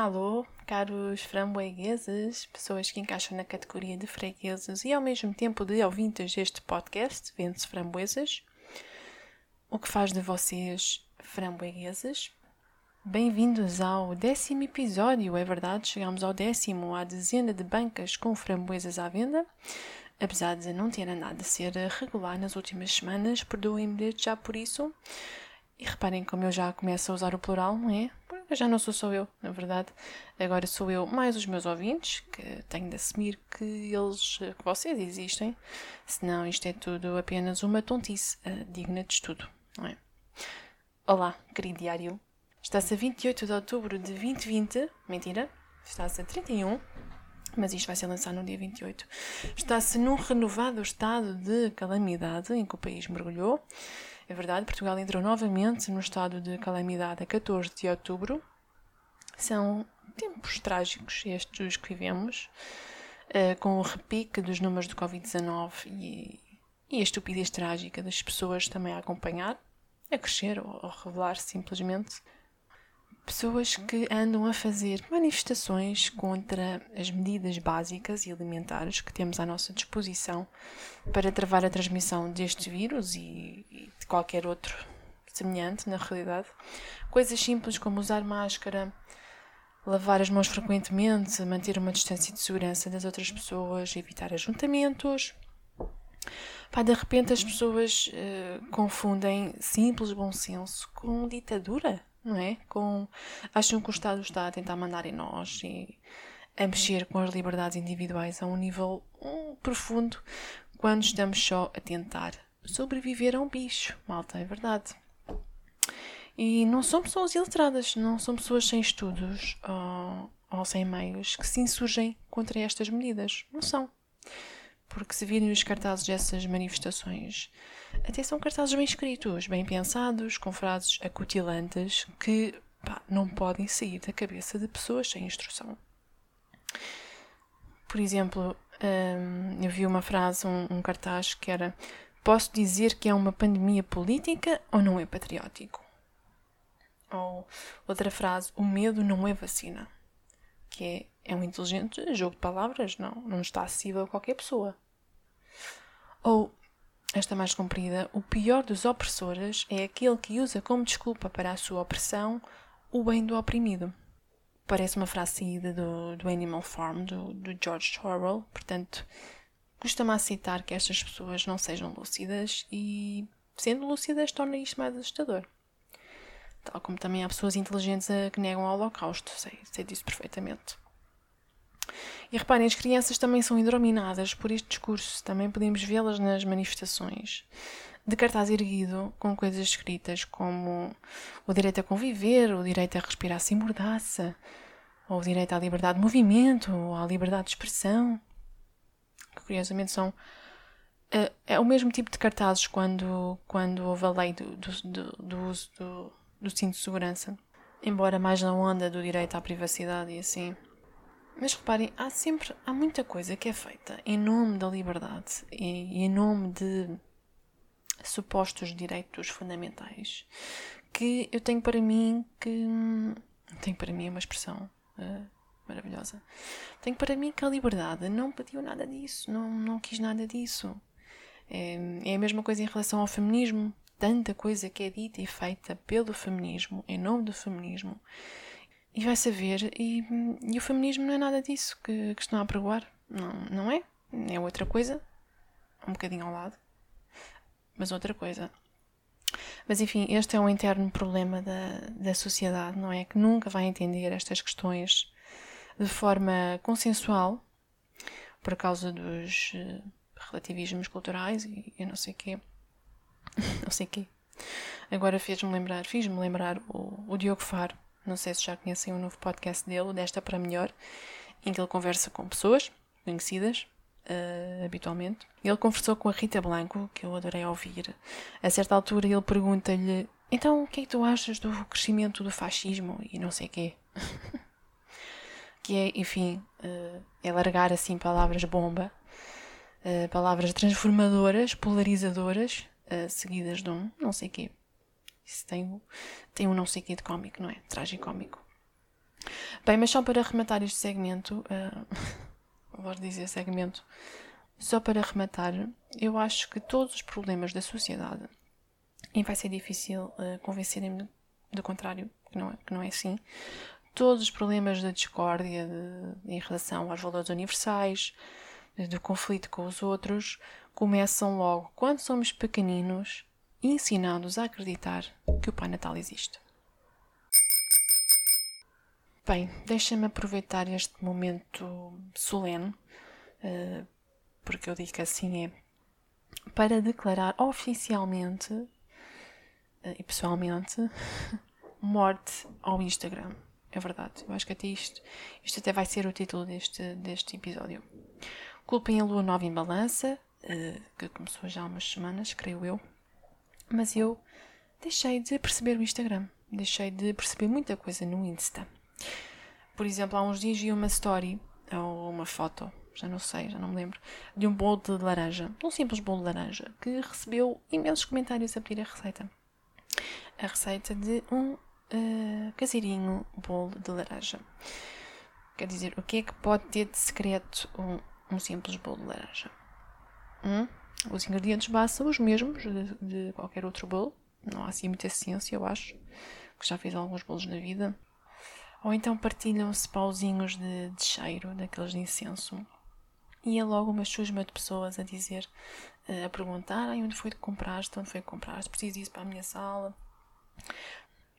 Alô, caros framboegueses, pessoas que encaixam na categoria de fregueses e ao mesmo tempo de ouvintes deste podcast, vende-se framboesas. O que faz de vocês framboegueses? Bem-vindos ao décimo episódio, é verdade, chegamos ao décimo, à dezena de bancas com framboesas à venda. Apesar de não ter andado a ser regular nas últimas semanas, perdoem-me já por isso. E reparem como eu já começo a usar o plural, não é? Porque já não sou só eu, na verdade. Agora sou eu mais os meus ouvintes, que tenho de assumir que eles, que vocês existem. Senão isto é tudo apenas uma tontice uh, digna de estudo, não é? Olá, querido diário. Está-se a 28 de outubro de 2020. Mentira, está-se a 31 mas isto vai ser lançado no dia 28. Está-se num renovado estado de calamidade em que o país mergulhou. É verdade, Portugal entrou novamente no estado de calamidade a 14 de outubro. São tempos trágicos estes que vivemos, uh, com o repique dos números do Covid-19 e, e, a estupidez trágica das pessoas também a acompanhar, a crescer ou a revelar simplesmente. Pessoas que andam a fazer manifestações contra as medidas básicas e alimentares que temos à nossa disposição para travar a transmissão deste vírus e, e de qualquer outro semelhante, na realidade. Coisas simples como usar máscara, lavar as mãos frequentemente, manter uma distância de segurança das outras pessoas, evitar ajuntamentos. Pá, de repente as pessoas uh, confundem simples bom senso com ditadura não é? Com, acham que o Estado está a tentar mandar em nós e a mexer com as liberdades individuais a um nível um, profundo quando estamos só a tentar sobreviver a um bicho. Malta, é verdade. E não são pessoas iletradas, não são pessoas sem estudos ou, ou sem meios que se insurgem contra estas medidas. Não são. Porque se virem os cartazes dessas manifestações, até são cartazes bem escritos, bem pensados, com frases acutilantes que pá, não podem sair da cabeça de pessoas sem instrução. Por exemplo, hum, eu vi uma frase, um, um cartaz que era: Posso dizer que é uma pandemia política ou não é patriótico? Ou outra frase: O medo não é vacina. Que é, é um inteligente jogo de palavras, não, não está acessível a qualquer pessoa. Ou esta mais comprida, o pior dos opressores é aquele que usa como desculpa para a sua opressão o bem do oprimido. Parece uma frase saída do, do Animal Farm, do, do George Orwell, portanto, custa-me aceitar que estas pessoas não sejam lúcidas e, sendo lúcidas, torna isto mais assustador. Tal como também há pessoas inteligentes que negam o Holocausto, sei, sei disso perfeitamente. E reparem, as crianças também são hidrominadas por este discurso, também podemos vê-las nas manifestações. De cartaz erguido, com coisas escritas como o direito a conviver, o direito a respirar sem mordaça, ou o direito à liberdade de movimento, ou à liberdade de expressão, que curiosamente são é, é o mesmo tipo de cartazes quando, quando houve a lei do, do, do, do uso do, do cinto de segurança, embora mais na onda do direito à privacidade e assim. Mas reparem, há sempre, há muita coisa que é feita em nome da liberdade e, em nome de supostos direitos fundamentais que eu tenho para mim que tenho para mim uma expressão uh, maravilhosa. Tenho para mim que a liberdade não pediu nada disso, não, não quis nada disso. É, é a mesma coisa em relação ao feminismo. Tanta coisa que é dita e feita pelo feminismo, em nome do feminismo, e vai saber, e, e o feminismo não é nada disso que, que estão a pregoar. Não, não é? É outra coisa, um bocadinho ao lado, mas outra coisa. Mas enfim, este é um interno problema da, da sociedade, não é? Que nunca vai entender estas questões de forma consensual, por causa dos uh, relativismos culturais e eu não sei quê. não sei quê. Agora fez-me lembrar, fiz-me lembrar o, o Diogo Faro, não sei se já conhecem um novo podcast dele, Desta para Melhor, em que ele conversa com pessoas conhecidas, uh, habitualmente. Ele conversou com a Rita Blanco, que eu adorei ouvir. A certa altura ele pergunta-lhe: Então, o que é que tu achas do crescimento do fascismo? E não sei o quê. que é, enfim, uh, é largar assim palavras bomba, uh, palavras transformadoras, polarizadoras, seguidas de um não sei quê. Isso tem, tem um não sei quê de cómico, não é? Trágico cómico. Bem, mas só para rematar este segmento, uh, vou dizer segmento, só para rematar, eu acho que todos os problemas da sociedade, e vai ser difícil uh, convencerem-me do contrário, que não, é, que não é assim, todos os problemas da discórdia de, em relação aos valores universais, do conflito com os outros, começam logo quando somos pequeninos ensinados a acreditar que o Pai Natal existe. Bem, deixa-me aproveitar este momento solene, uh, porque eu digo que assim é, para declarar oficialmente uh, e pessoalmente morte ao Instagram. É verdade, eu acho que até isto, isto até vai ser o título deste, deste episódio. Culpem a lua nova em balança, uh, que começou já há umas semanas, creio eu, mas eu deixei de perceber o Instagram, deixei de perceber muita coisa no Insta. Por exemplo, há uns dias vi uma story, ou uma foto, já não sei, já não me lembro, de um bolo de laranja, um simples bolo de laranja, que recebeu imensos comentários a pedir a receita. A receita de um uh, caseirinho bolo de laranja. Quer dizer, o que é que pode ter de secreto um, um simples bolo de laranja? Hum? Os ingredientes básicos são os mesmos de, de, qualquer outro bolo. Não há assim muita ciência, eu acho. Que já fiz alguns bolos na vida. Ou então partilham-se pauzinhos de, de, cheiro, daqueles de incenso. E é logo uma chusma de pessoas a dizer, a perguntar onde foi que compraste, onde foi que compraste, preciso disso para a minha sala.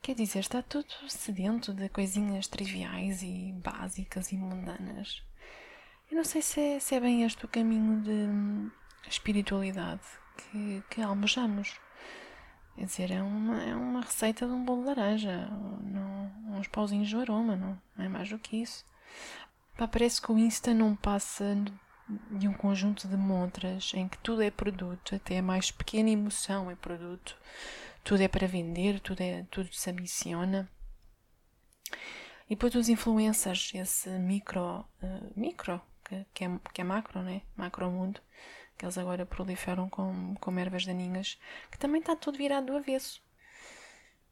Quer dizer, está tudo sedento de coisinhas triviais e básicas e mundanas. Eu não sei se é, se é bem este o caminho de espiritualidade que, que almejamos. Quer dizer, é uma, é uma receita de um bolo de laranja, não, uns pauzinhos de aroma, não, não é mais do que isso. Pá, parece que o Insta não passa de um conjunto de montras em que tudo é produto, até a mais pequena emoção é produto, tudo é para vender, tudo, é, tudo se ambiciona. E depois os influencers, esse micro, uh, micro, que, que, é, que é macro, né? Macro mundo, que eles agora proliferam com, com ervas daninhas, que também está tudo virado do avesso.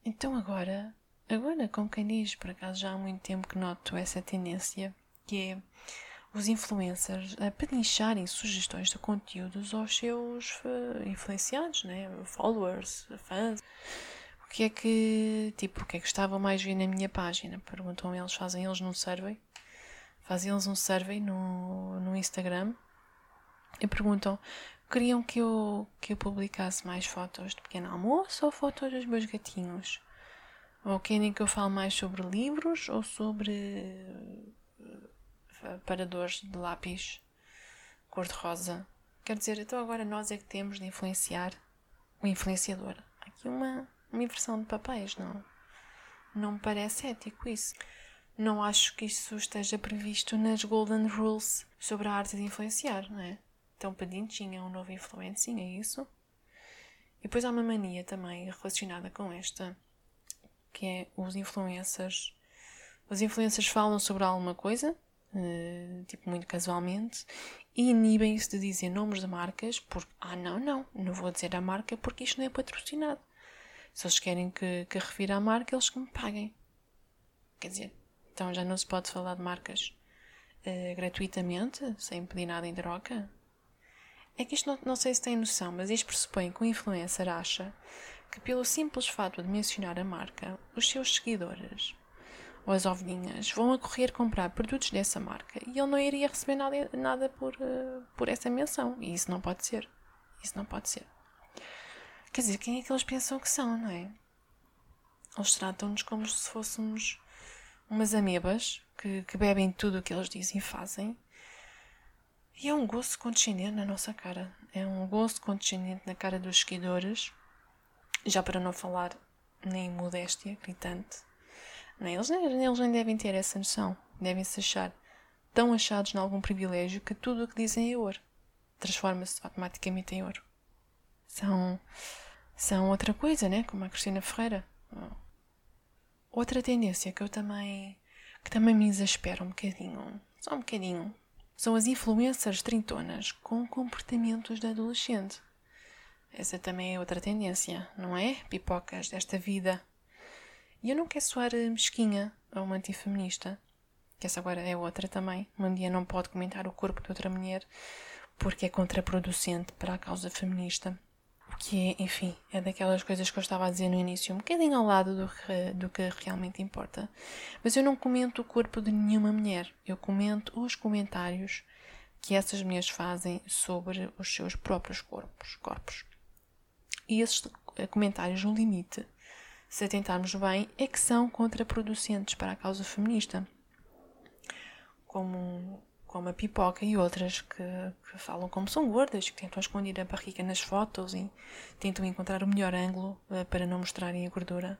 Então agora, agora com quem diz, por acaso já há muito tempo que noto essa tendência, que é os influencers a pedincharem sugestões de conteúdos aos seus uh, influenciados, né? followers, fãs. O que é que, tipo, o que é que estavam mais ver na minha página? Perguntam eles, fazem eles num survey. Fazem eles um survey no, no Instagram e perguntam: queriam que eu, que eu publicasse mais fotos de pequeno almoço ou fotos dos meus gatinhos? Ou querem que eu fale mais sobre livros ou sobre uh, paradores de lápis cor-de-rosa? Quer dizer, então agora nós é que temos de influenciar o influenciador. Aqui uma, uma inversão de papéis, não? Não me parece ético isso. Não acho que isso esteja previsto nas Golden Rules sobre a arte de influenciar, não é? Então Padinho é um novo influencer, é isso? E depois há uma mania também relacionada com esta, que é os influencers. Os influencers falam sobre alguma coisa, uh, tipo muito casualmente, e inibem-se de dizer nomes de marcas porque, ah, não, não, não vou dizer a marca porque isto não é patrocinado. Se eles querem que, que refira a marca, eles que me paguem. Quer dizer, então já não se pode falar de marcas uh, gratuitamente, sem pedir nada em troca? É que isto não, não sei se tem noção, mas isto pressupõe que o influencer acha que, pelo simples fato de mencionar a marca, os seus seguidores ou as ovelhinhas vão a correr comprar produtos dessa marca e ele não iria receber nada, nada por, uh, por essa menção. E isso não pode ser. Isso não pode ser. Quer dizer, quem é que eles pensam que são, não é? Eles tratam-nos como se fôssemos umas amebas que, que bebem tudo o que eles dizem e fazem e é um gosto condescendente na nossa cara. É um gosto condescendente na cara dos seguidores. Já para não falar nem modéstia gritante. Nem, eles, eles nem devem ter essa noção. Devem-se achar tão achados em algum privilégio que tudo o que dizem é ouro. Transforma-se automaticamente em ouro. São, são outra coisa, né? Como a Cristina Ferreira. Outra tendência que eu também que também me exaspera um bocadinho, só um bocadinho, são as influências trintonas com comportamentos de adolescente. Essa também é outra tendência, não é? Pipocas desta vida. E eu não quero soar mesquinha ou uma antifeminista, que essa agora é outra também. Uma mulher não pode comentar o corpo de outra mulher porque é contraproducente para a causa feminista. O que é, enfim, é daquelas coisas que eu estava a dizer no início, um bocadinho ao lado do que, do que realmente importa. Mas eu não comento o corpo de nenhuma mulher, eu comento os comentários que essas mulheres fazem sobre os seus próprios corpos. corpos. E esses comentários, no limite, se atentarmos bem, é que são contraproducentes para a causa feminista. Como, como a pipoca e outras que, que falam como são gordas, que tentam esconder a barriga nas fotos e tentam encontrar o melhor ângulo uh, para não mostrarem a gordura.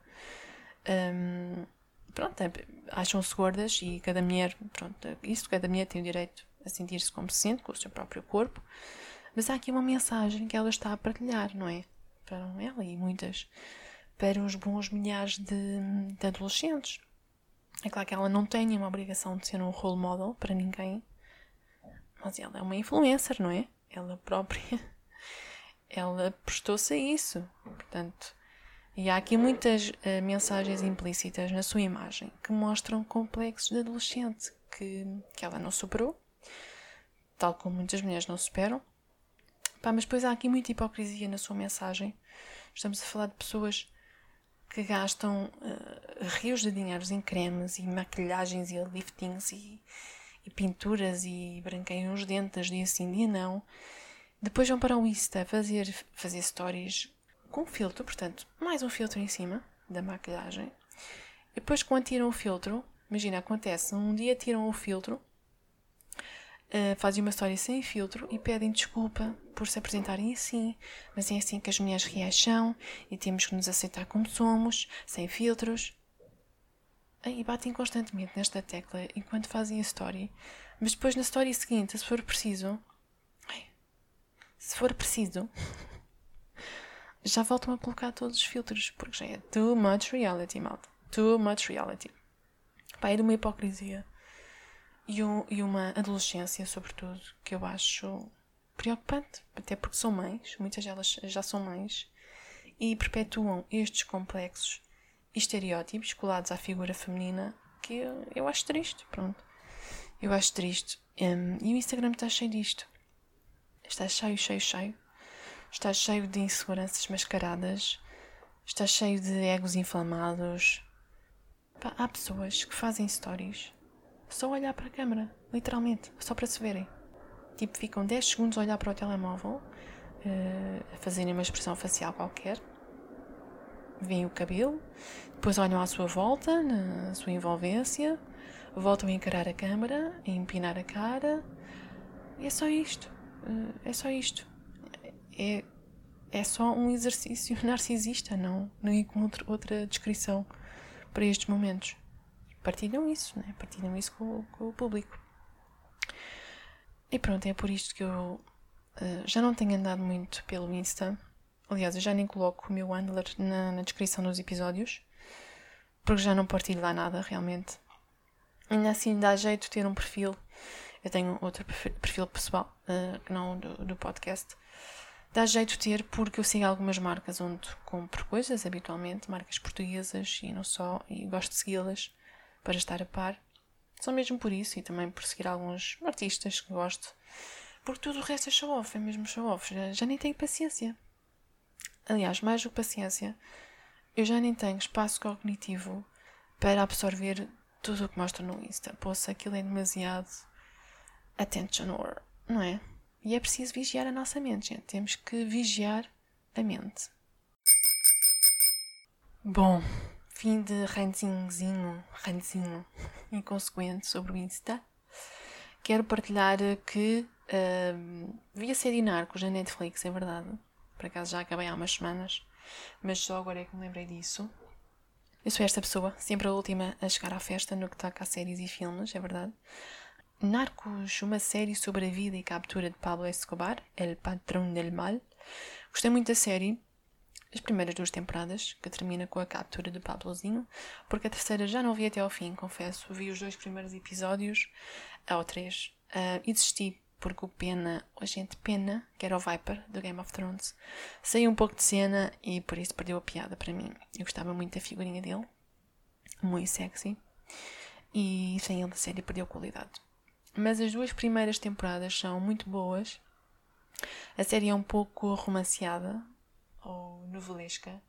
Um, pronto, é, acham-se gordas e cada mulher, pronto, isso cada mulher tem o direito a sentir-se como se sente com o seu próprio corpo, mas há aqui uma mensagem que ela está a partilhar, não é? Para ela e muitas, para os bons milhares de, de adolescentes. É claro que ela não tem uma obrigação de ser um role model para ninguém, mas ela é uma influencer, não é? Ela própria, ela prestou-se a isso. Portanto, e há aqui muitas uh, mensagens implícitas na sua imagem que mostram complexos de adolescente que, que ela não superou tal como muitas mulheres não superam. Pá, mas depois há aqui muita hipocrisia na sua mensagem. Estamos a falar de pessoas que gastam uh, rios de dinheiros em cremes e maquilhagens e liftings e, e pinturas e branqueiam os dentes dia sim, dia não. Depois vão para o Insta fazer, fazer stories com filtro, portanto, mais um filtro em cima da maquilhagem. E depois, quando tiram o filtro, imagina, acontece, um dia tiram o filtro uh, fazem uma história sem filtro e pedem desculpa por se apresentarem assim, mas é assim que as mulheres são e temos que nos aceitar como somos, sem filtros. E batem constantemente nesta tecla enquanto fazem a história, mas depois na história seguinte, se for preciso, se for preciso, já voltam a colocar todos os filtros, porque já é too much reality, malta. Too much reality. Pá, é de uma hipocrisia e, um, e uma adolescência, sobretudo, que eu acho preocupante, até porque são mães, muitas delas já são mães, e perpetuam estes complexos estereótipos colados à figura feminina que eu, eu acho triste, pronto. Eu acho triste. Um, e o Instagram está cheio disto. Está cheio, cheio, cheio. Está cheio de inseguranças mascaradas. Está cheio de egos inflamados. Pá, há pessoas que fazem stories só olhar para a câmera, literalmente, só para se verem. Tipo, ficam 10 segundos a olhar para o telemóvel, uh, a fazerem uma expressão facial qualquer, veem o cabelo, depois olham à sua volta, na sua envolvência, voltam a encarar a câmera, a empinar a cara. É só isto. Uh, é só isto. É, é só um exercício narcisista, não, não encontro outra descrição para estes momentos partilham isso, né? partilham isso com, com o público. E pronto, é por isto que eu uh, já não tenho andado muito pelo Insta. Aliás, eu já nem coloco o meu handler na, na descrição dos episódios, porque já não partilho lá nada realmente. Ainda assim dá jeito ter um perfil. Eu tenho outro perfil pessoal, uh, não do, do podcast. Dá jeito ter porque eu sigo algumas marcas onde compro coisas habitualmente, marcas portuguesas e não só, e gosto de segui-las para estar a par. Só mesmo por isso e também por seguir alguns artistas que gosto. Porque tudo o resto é show-off, é mesmo show-off. Já, já nem tenho paciência. Aliás, mais do que paciência, eu já nem tenho espaço cognitivo para absorver tudo o que mostro no Insta. Poxa, aquilo é demasiado attention or, não é? E é preciso vigiar a nossa mente, gente. Temos que vigiar a mente. Bom, Fim de rantzinho, rantzinho inconsequente sobre o Insta. Quero partilhar que uh, vi a série Narcos na Netflix, é verdade. Por acaso já acabei há umas semanas, mas só agora é que me lembrei disso. Eu sou esta pessoa, sempre a última a chegar à festa no que toca a séries e filmes, é verdade. Narcos, uma série sobre a vida e captura de Pablo Escobar, El Patrón del Mal. Gostei muito da série, as primeiras duas temporadas, que termina com a captura de Pablozinho, porque a terceira já não vi até ao fim, confesso. Vi os dois primeiros episódios, ou três, uh, e desisti, porque o Pena, o agente Pena, que era o Viper do Game of Thrones, saiu um pouco de cena e por isso perdeu a piada para mim. Eu gostava muito da figurinha dele, muito sexy. e sem ele a série perdeu qualidade. Mas as duas primeiras temporadas são muito boas. A série é um pouco romanceada ou novelesca,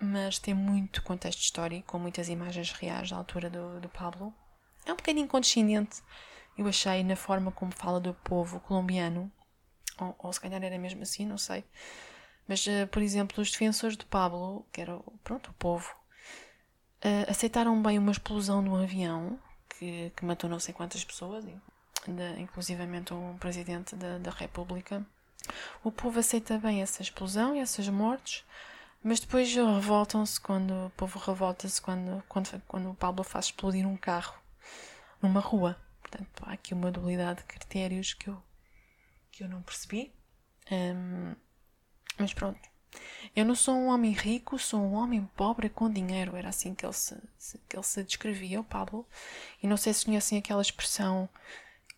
mas tem muito contexto histórico, com muitas imagens reais da altura do, do Pablo. É um bocadinho condescendente, eu achei, na forma como fala do povo colombiano, ou, ou se calhar era mesmo assim, não sei. Mas, uh, por exemplo, os defensores de Pablo, que era pronto, o povo, uh, aceitaram bem uma explosão de um avião que, que matou não sei quantas pessoas, inclusivamente um presidente da, da República. O povo aceita bem essa explosão e essas mortes, mas depois revoltam-se quando o povo revolta-se quando, quando, quando o Pablo faz explodir um carro numa rua. Portanto, há aqui uma dualidade de critérios que eu, que eu não percebi. Um, mas pronto. Eu não sou um homem rico, sou um homem pobre com dinheiro. Era assim que ele se, que ele se descrevia, o Pablo. E não sei se conhecem aquela expressão: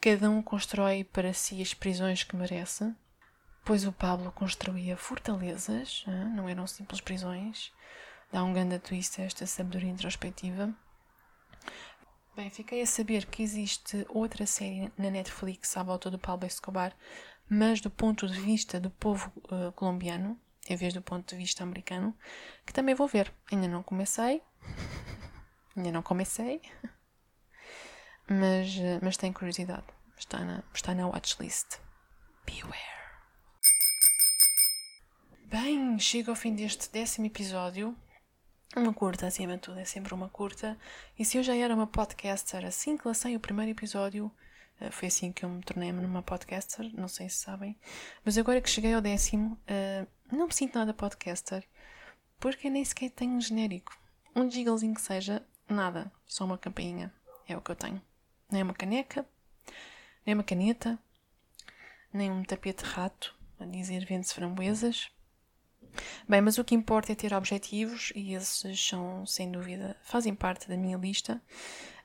cada um constrói para si as prisões que merece. Pois o Pablo construía fortalezas, não eram simples prisões. Dá um grande twist a esta sabedoria introspectiva. Bem, fiquei a saber que existe outra série na Netflix à volta do Pablo Escobar, mas do ponto de vista do povo uh, colombiano, em vez do ponto de vista americano, que também vou ver. Ainda não comecei, ainda não comecei, mas, uh, mas tenho curiosidade. Está na, está na watchlist. Beware. Bem, chego ao fim deste décimo episódio. Uma curta, acima de tudo, é sempre uma curta. E se eu já era uma podcaster assim que lancei o primeiro episódio, eh, foi assim que eu me tornei numa podcaster, não sei se sabem. Mas agora que cheguei ao décimo, eh, não me sinto nada podcaster, porque nem sequer tenho um genérico. Um jinglezinho que seja, nada, só uma campainha. É o que eu tenho. Nem uma caneca, nem uma caneta, nem um tapete rato a dizer vende-se framboesas. Bem, mas o que importa é ter objetivos e esses são, sem dúvida, fazem parte da minha lista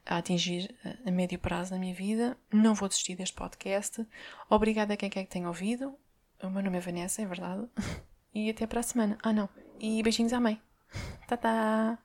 a atingir a médio prazo da minha vida. Não vou desistir deste podcast. Obrigada a quem quer que tenha ouvido. O meu nome é Vanessa, é verdade. E até para a semana. Ah, não. E beijinhos à mãe. Tá.